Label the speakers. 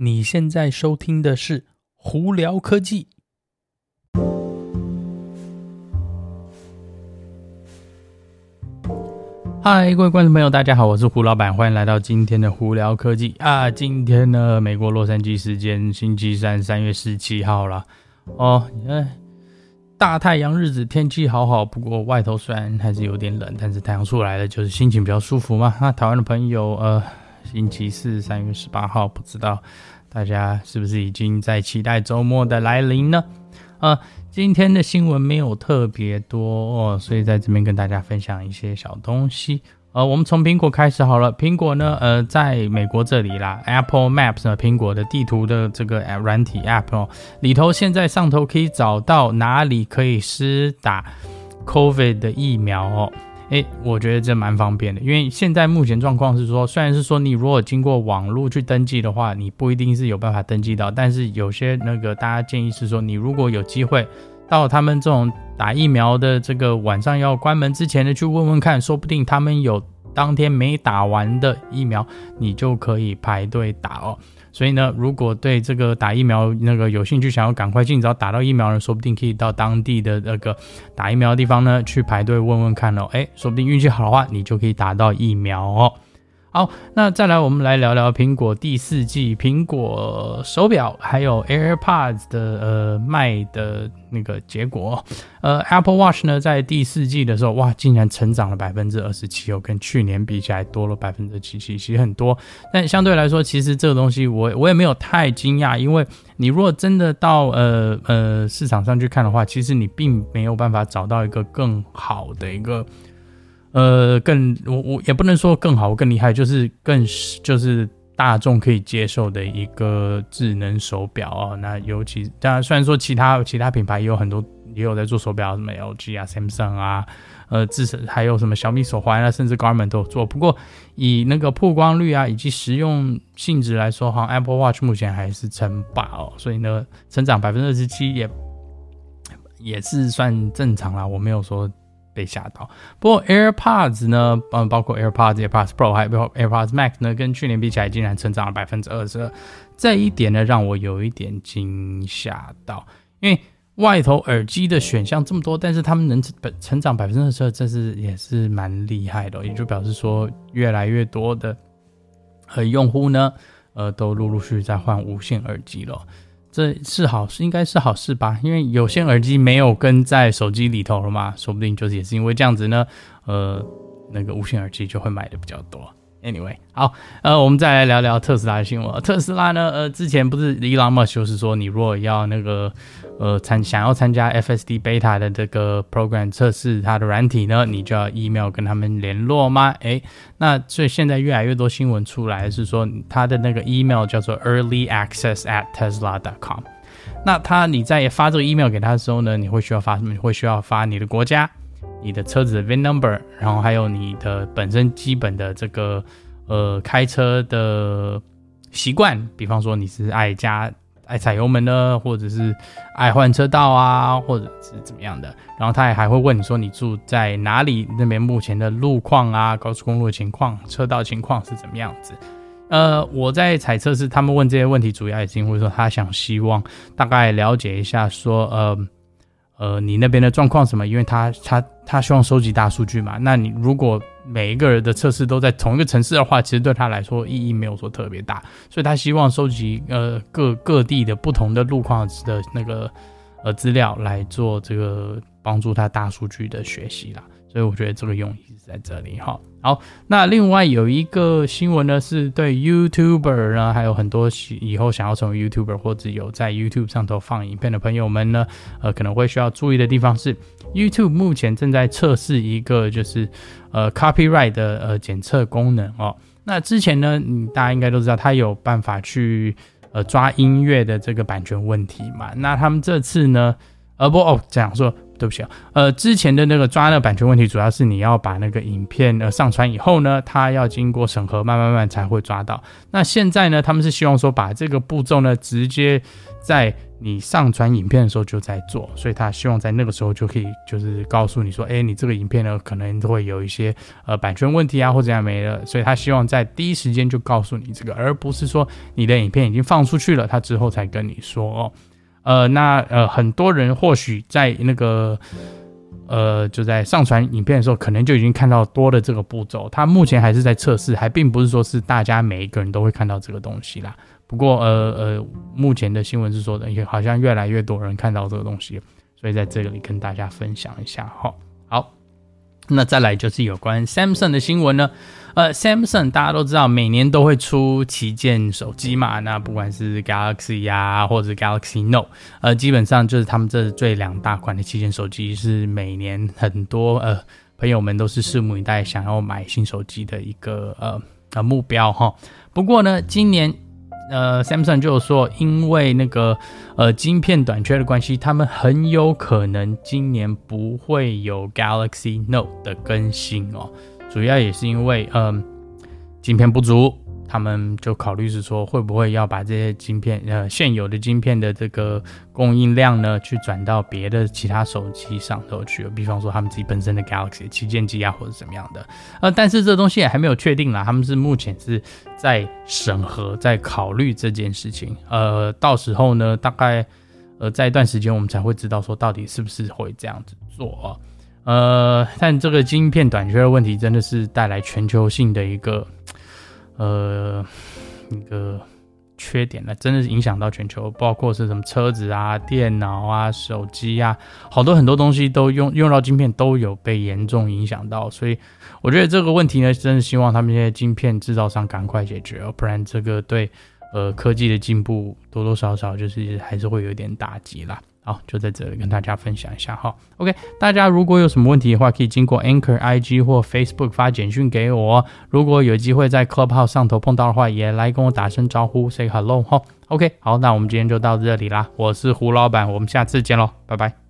Speaker 1: 你现在收听的是胡聊科技。嗨，各位观众朋友，大家好，我是胡老板，欢迎来到今天的胡聊科技啊。今天呢，美国洛杉矶时间星期三，三月十七号了。哦，哎，大太阳日子，天气好好，不过外头虽然还是有点冷，但是太阳出来了，就是心情比较舒服嘛。那台湾的朋友，呃。星期四，三月十八号，不知道大家是不是已经在期待周末的来临呢？呃，今天的新闻没有特别多哦，所以在这边跟大家分享一些小东西。呃，我们从苹果开始好了。苹果呢，呃，在美国这里啦，Apple Maps 呢，苹果的地图的这个软体 App 哦，里头现在上头可以找到哪里可以施打 COVID 的疫苗哦。诶，我觉得这蛮方便的，因为现在目前状况是说，虽然是说你如果经过网络去登记的话，你不一定是有办法登记到，但是有些那个大家建议是说，你如果有机会到他们这种打疫苗的这个晚上要关门之前的去问问看，说不定他们有当天没打完的疫苗，你就可以排队打哦。所以呢，如果对这个打疫苗那个有兴趣，想要赶快尽早打到疫苗呢，说不定可以到当地的那个打疫苗的地方呢去排队问问看哦。诶，说不定运气好的话，你就可以打到疫苗哦。好，那再来，我们来聊聊苹果第四季苹果手表还有 AirPods 的呃卖的那个结果。呃，Apple Watch 呢，在第四季的时候，哇，竟然成长了百分之二十七哦，跟去年比起来多了百分之七七，其实很多。但相对来说，其实这个东西我我也没有太惊讶，因为你如果真的到呃呃市场上去看的话，其实你并没有办法找到一个更好的一个。呃，更我我也不能说更好更厉害，就是更就是大众可以接受的一个智能手表啊。那尤其当然，虽然说其他其他品牌也有很多也有在做手表，什么 LG 啊、Samsung 啊，呃，至少还有什么小米手环啊，甚至 Garmin 都有做。不过以那个曝光率啊以及实用性质来说，哈，Apple Watch 目前还是称霸哦。所以呢，成长百分之二十七也也是算正常啦。我没有说。被吓到，不过 AirPods 呢，嗯，包括 AirPods、AirPods Pro 还有 AirPods Max 呢，跟去年比起来，竟然成长了百分之二十二，这一点呢，让我有一点惊吓到，因为外头耳机的选项这么多，但是他们能成成长百分之二十二，这是也是蛮厉害的，也就表示说，越来越多的和用户呢，呃，都陆陆续续在换无线耳机了。这是好事，应该是好事吧？因为有线耳机没有跟在手机里头了嘛，说不定就是也是因为这样子呢，呃，那个无线耳机就会买的比较多。Anyway，好，呃，我们再来聊聊特斯拉的新闻。特斯拉呢，呃，之前不是 Elon Musk 就是说，你如果要那个，呃，参想要参加 FSD Beta 的这个 program 测试它的软体呢，你就要 email 跟他们联络吗？诶，那所以现在越来越多新闻出来是说，它的那个 email 叫做 Early Access at tesla dot com。那他你在发这个 email 给他的时候呢，你会需要发什么？你会需要发你的国家。你的车子的 VIN number，然后还有你的本身基本的这个呃开车的习惯，比方说你是爱加爱踩油门呢，或者是爱换车道啊，或者是怎么样的。然后他也还会问你说你住在哪里，那边目前的路况啊，高速公路情况、车道情况是怎么样子。呃，我在猜测是他们问这些问题，主要也是因为说他想希望大概了解一下说呃。呃，你那边的状况什么？因为他他他希望收集大数据嘛。那你如果每一个人的测试都在同一个城市的话，其实对他来说意义没有说特别大。所以他希望收集呃各各地的不同的路况的那个呃资料来做这个帮助他大数据的学习啦。所以我觉得这个用意是在这里哈。好，那另外有一个新闻呢，是对 YouTuber 呢，还有很多以后想要成为 YouTuber 或者有在 YouTube 上头放影片的朋友们呢，呃，可能会需要注意的地方是，YouTube 目前正在测试一个就是呃 Copyright 的呃检测功能哦。那之前呢，你大家应该都知道，它有办法去呃抓音乐的这个版权问题嘛。那他们这次呢，呃不哦，讲说。对不起啊，呃，之前的那个抓那个版权问题，主要是你要把那个影片呃上传以后呢，它要经过审核，慢慢慢才会抓到。那现在呢，他们是希望说把这个步骤呢，直接在你上传影片的时候就在做，所以他希望在那个时候就可以就是告诉你说，哎，你这个影片呢可能会有一些呃版权问题啊，或者怎样没了，所以他希望在第一时间就告诉你这个，而不是说你的影片已经放出去了，他之后才跟你说哦。呃，那呃，很多人或许在那个呃，就在上传影片的时候，可能就已经看到多的这个步骤。它目前还是在测试，还并不是说是大家每一个人都会看到这个东西啦。不过呃呃，目前的新闻是说的，也好像越来越多人看到这个东西，所以在这里跟大家分享一下哈。好。那再来就是有关 Samsung 的新闻呢，呃，Samsung 大家都知道每年都会出旗舰手机嘛，那不管是 Galaxy 呀、啊，或者 Galaxy Note，呃，基本上就是他们这最两大款的旗舰手机是每年很多呃朋友们都是拭目以待，想要买新手机的一个呃呃目标哈。不过呢，今年。呃，Samsung 就说，因为那个呃晶片短缺的关系，他们很有可能今年不会有 Galaxy Note 的更新哦。主要也是因为嗯、呃，晶片不足。他们就考虑是说，会不会要把这些晶片，呃，现有的晶片的这个供应量呢，去转到别的其他手机上头去，比方说他们自己本身的 Galaxy 旗舰机啊，或者怎么样的。呃，但是这东西也还没有确定啦，他们是目前是在审核，在考虑这件事情。呃，到时候呢，大概呃在一段时间，我们才会知道说到底是不是会这样子做。呃，但这个晶片短缺的问题真的是带来全球性的一个。呃，一个缺点呢，真的是影响到全球，包括是什么车子啊、电脑啊、手机啊，好多很多东西都用用到晶片，都有被严重影响到。所以我觉得这个问题呢，真的希望他们这些晶片制造商赶快解决，不然这个对呃科技的进步多多少少就是还是会有点打击啦。好，就在这里跟大家分享一下哈。OK，大家如果有什么问题的话，可以经过 Anchor IG 或 Facebook 发简讯给我。如果有机会在 Club 号上头碰到的话，也来跟我打声招呼，say hello 哈。OK，好，那我们今天就到这里啦。我是胡老板，我们下次见喽，拜拜。